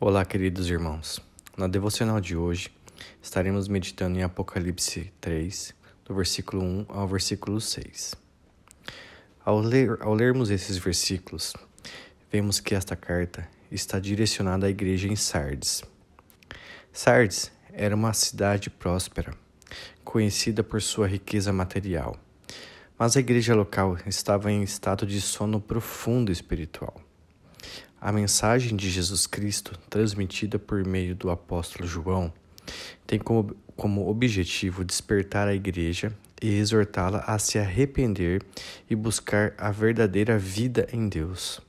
Olá, queridos irmãos. Na devocional de hoje, estaremos meditando em Apocalipse 3, do versículo 1 ao versículo 6. Ao, ler, ao lermos esses versículos, vemos que esta carta está direcionada à igreja em Sardes. Sardes era uma cidade próspera, conhecida por sua riqueza material, mas a igreja local estava em estado de sono profundo espiritual. A mensagem de Jesus Cristo, transmitida por meio do apóstolo João, tem como, como objetivo despertar a igreja e exortá-la a se arrepender e buscar a verdadeira vida em Deus.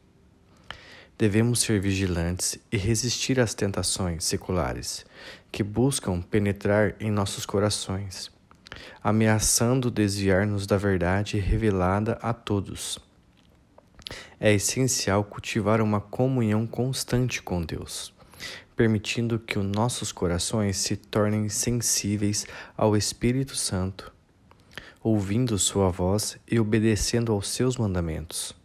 Devemos ser vigilantes e resistir às tentações seculares que buscam penetrar em nossos corações, ameaçando desviar-nos da verdade revelada a todos é essencial cultivar uma comunhão constante com Deus, permitindo que os nossos corações se tornem sensíveis ao Espírito Santo, ouvindo Sua voz e obedecendo aos seus mandamentos.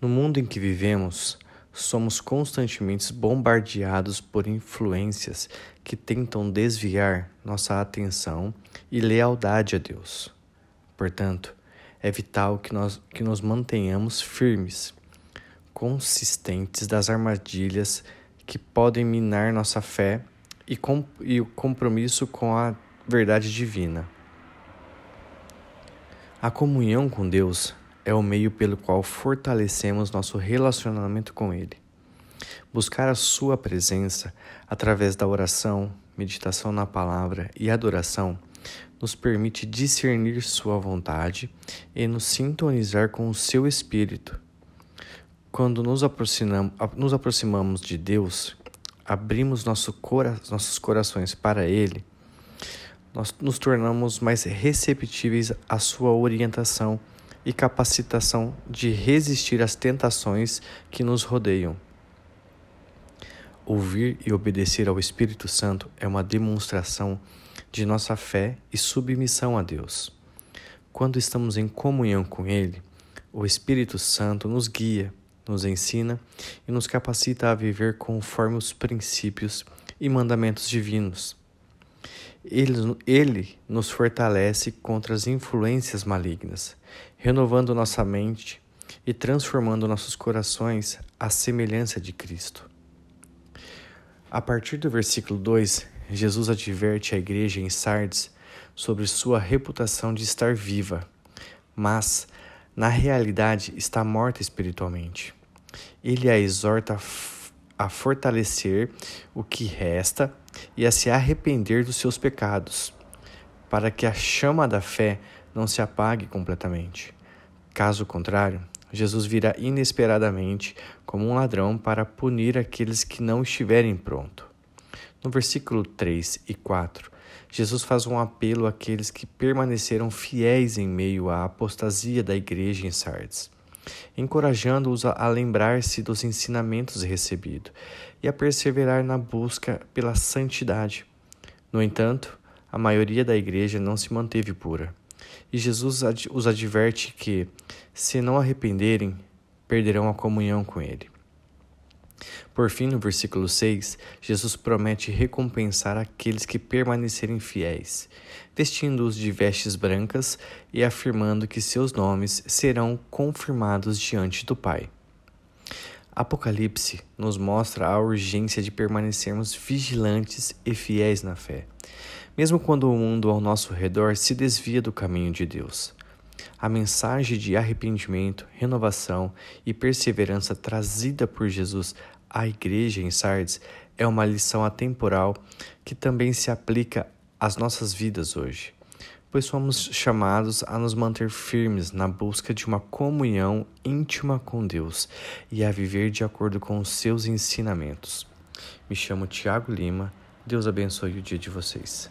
No mundo em que vivemos, somos constantemente bombardeados por influências que tentam desviar nossa atenção e lealdade a Deus. Portanto, é vital que nós que nos mantenhamos firmes, consistentes das armadilhas que podem minar nossa fé e, com, e o compromisso com a verdade divina. A comunhão com Deus é o meio pelo qual fortalecemos nosso relacionamento com Ele. Buscar a Sua presença através da oração, meditação na palavra e adoração nos permite discernir Sua vontade e nos sintonizar com o Seu Espírito. Quando nos aproximamos, nos aproximamos de Deus, abrimos nosso cora, nossos corações para Ele, nós nos tornamos mais receptíveis à Sua orientação e capacitação de resistir às tentações que nos rodeiam. Ouvir e obedecer ao Espírito Santo é uma demonstração de nossa fé e submissão a Deus. Quando estamos em comunhão com Ele, o Espírito Santo nos guia, nos ensina e nos capacita a viver conforme os princípios e mandamentos divinos. Ele, ele nos fortalece contra as influências malignas, renovando nossa mente e transformando nossos corações à semelhança de Cristo. A partir do versículo 2, Jesus adverte a igreja em Sardes sobre sua reputação de estar viva, mas, na realidade, está morta espiritualmente. Ele a exorta a fortalecer o que resta e a se arrepender dos seus pecados, para que a chama da fé não se apague completamente. Caso contrário, Jesus virá inesperadamente como um ladrão para punir aqueles que não estiverem prontos. No versículo 3 e 4, Jesus faz um apelo àqueles que permaneceram fiéis em meio à apostasia da igreja em Sardes, encorajando-os a lembrar-se dos ensinamentos recebidos e a perseverar na busca pela santidade. No entanto, a maioria da igreja não se manteve pura, e Jesus os adverte que, se não arrependerem, perderão a comunhão com Ele. Por fim, no versículo 6, Jesus promete recompensar aqueles que permanecerem fiéis, vestindo-os de vestes brancas e afirmando que seus nomes serão confirmados diante do Pai. Apocalipse nos mostra a urgência de permanecermos vigilantes e fiéis na fé, mesmo quando o mundo ao nosso redor se desvia do caminho de Deus. A mensagem de arrependimento, renovação e perseverança trazida por Jesus à igreja em Sardes é uma lição atemporal que também se aplica às nossas vidas hoje, pois somos chamados a nos manter firmes na busca de uma comunhão íntima com Deus e a viver de acordo com os seus ensinamentos. Me chamo Tiago Lima. Deus abençoe o dia de vocês.